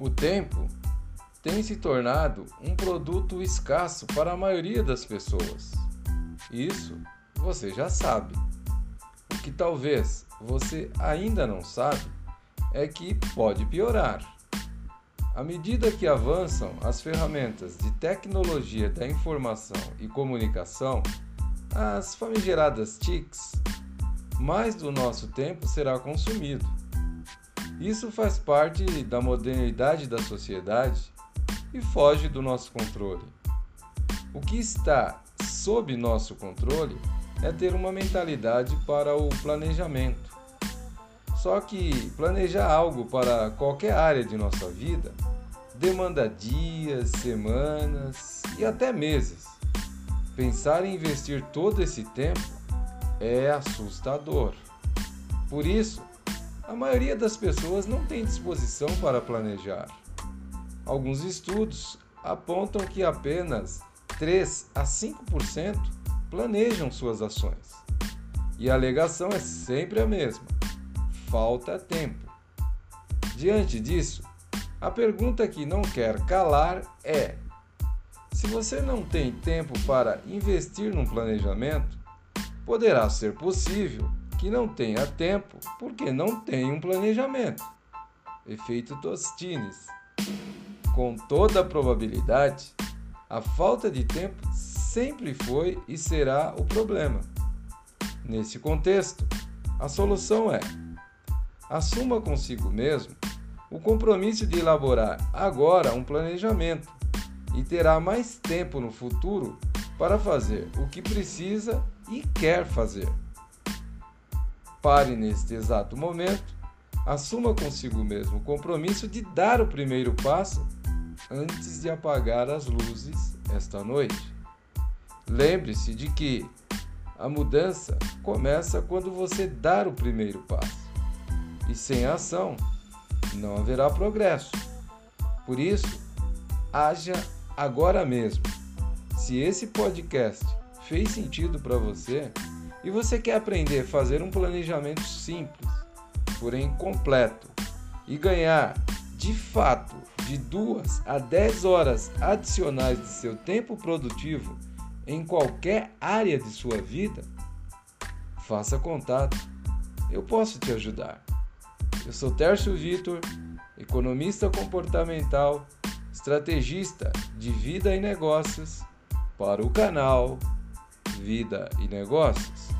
O tempo tem se tornado um produto escasso para a maioria das pessoas. Isso você já sabe. O que talvez você ainda não sabe é que pode piorar. À medida que avançam as ferramentas de tecnologia da informação e comunicação, as famigeradas TICs, mais do nosso tempo será consumido. Isso faz parte da modernidade da sociedade e foge do nosso controle. O que está sob nosso controle é ter uma mentalidade para o planejamento. Só que planejar algo para qualquer área de nossa vida demanda dias, semanas e até meses. Pensar em investir todo esse tempo é assustador. Por isso, a maioria das pessoas não tem disposição para planejar. Alguns estudos apontam que apenas 3 a 5% planejam suas ações. E a alegação é sempre a mesma: falta tempo. Diante disso, a pergunta que não quer calar é: se você não tem tempo para investir num planejamento, poderá ser possível que não tenha tempo porque não tem um planejamento. Efeito Tostines. Com toda a probabilidade, a falta de tempo sempre foi e será o problema. Nesse contexto, a solução é: assuma consigo mesmo o compromisso de elaborar agora um planejamento e terá mais tempo no futuro para fazer o que precisa e quer fazer. Pare neste exato momento, assuma consigo mesmo o compromisso de dar o primeiro passo antes de apagar as luzes esta noite. Lembre-se de que a mudança começa quando você dar o primeiro passo. E sem ação, não haverá progresso. Por isso, haja agora mesmo. Se esse podcast fez sentido para você e você quer aprender a fazer um planejamento simples, porém completo, e ganhar de fato de 2 a 10 horas adicionais de seu tempo produtivo em qualquer área de sua vida, faça contato. Eu posso te ajudar. Eu sou Tércio Vitor, economista comportamental estrategista de vida e negócios para o canal Vida e Negócios.